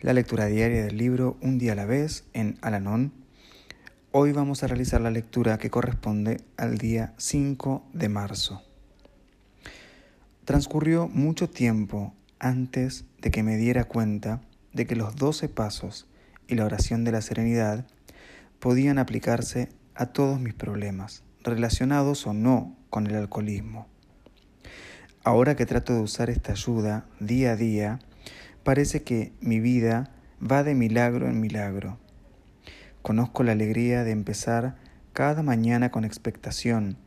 la lectura diaria del libro Un día a la vez en Alanón Hoy vamos a realizar la lectura que corresponde al día 5 de marzo. Transcurrió mucho tiempo antes de que me diera cuenta de que los 12 pasos y la oración de la serenidad podían aplicarse a todos mis problemas, relacionados o no con el alcoholismo. Ahora que trato de usar esta ayuda día a día, parece que mi vida va de milagro en milagro Conozco la alegría de empezar cada mañana con expectación,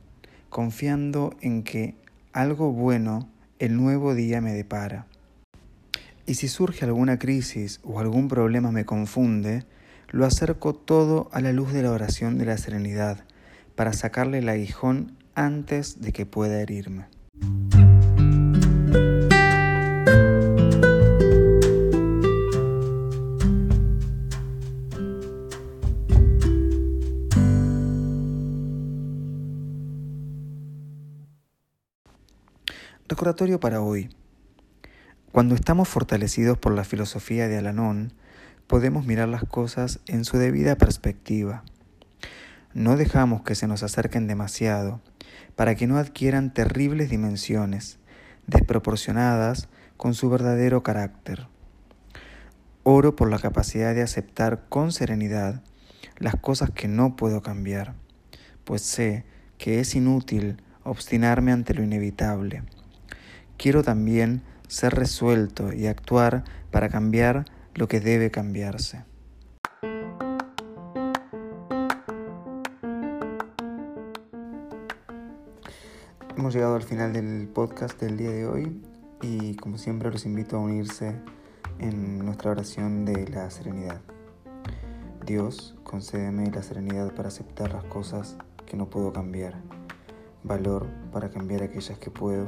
confiando en que algo bueno el nuevo día me depara. Y si surge alguna crisis o algún problema me confunde, lo acerco todo a la luz de la oración de la serenidad, para sacarle el aguijón antes de que pueda herirme. Recordatorio para hoy. Cuando estamos fortalecidos por la filosofía de Alanón, podemos mirar las cosas en su debida perspectiva. No dejamos que se nos acerquen demasiado para que no adquieran terribles dimensiones, desproporcionadas con su verdadero carácter. Oro por la capacidad de aceptar con serenidad las cosas que no puedo cambiar, pues sé que es inútil obstinarme ante lo inevitable quiero también ser resuelto y actuar para cambiar lo que debe cambiarse. Hemos llegado al final del podcast del día de hoy y como siempre los invito a unirse en nuestra oración de la serenidad. Dios, concédeme la serenidad para aceptar las cosas que no puedo cambiar, valor para cambiar aquellas que puedo